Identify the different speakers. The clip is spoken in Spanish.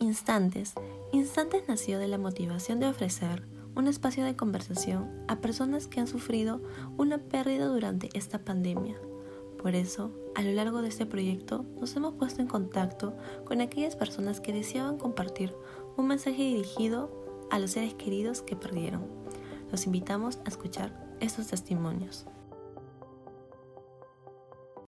Speaker 1: Instantes. Instantes nació de la motivación de ofrecer un espacio de conversación a personas que han sufrido una pérdida durante esta pandemia. Por eso, a lo largo de este proyecto nos hemos puesto en contacto con aquellas personas que deseaban compartir un mensaje dirigido a los seres queridos que perdieron. Los invitamos a escuchar estos testimonios.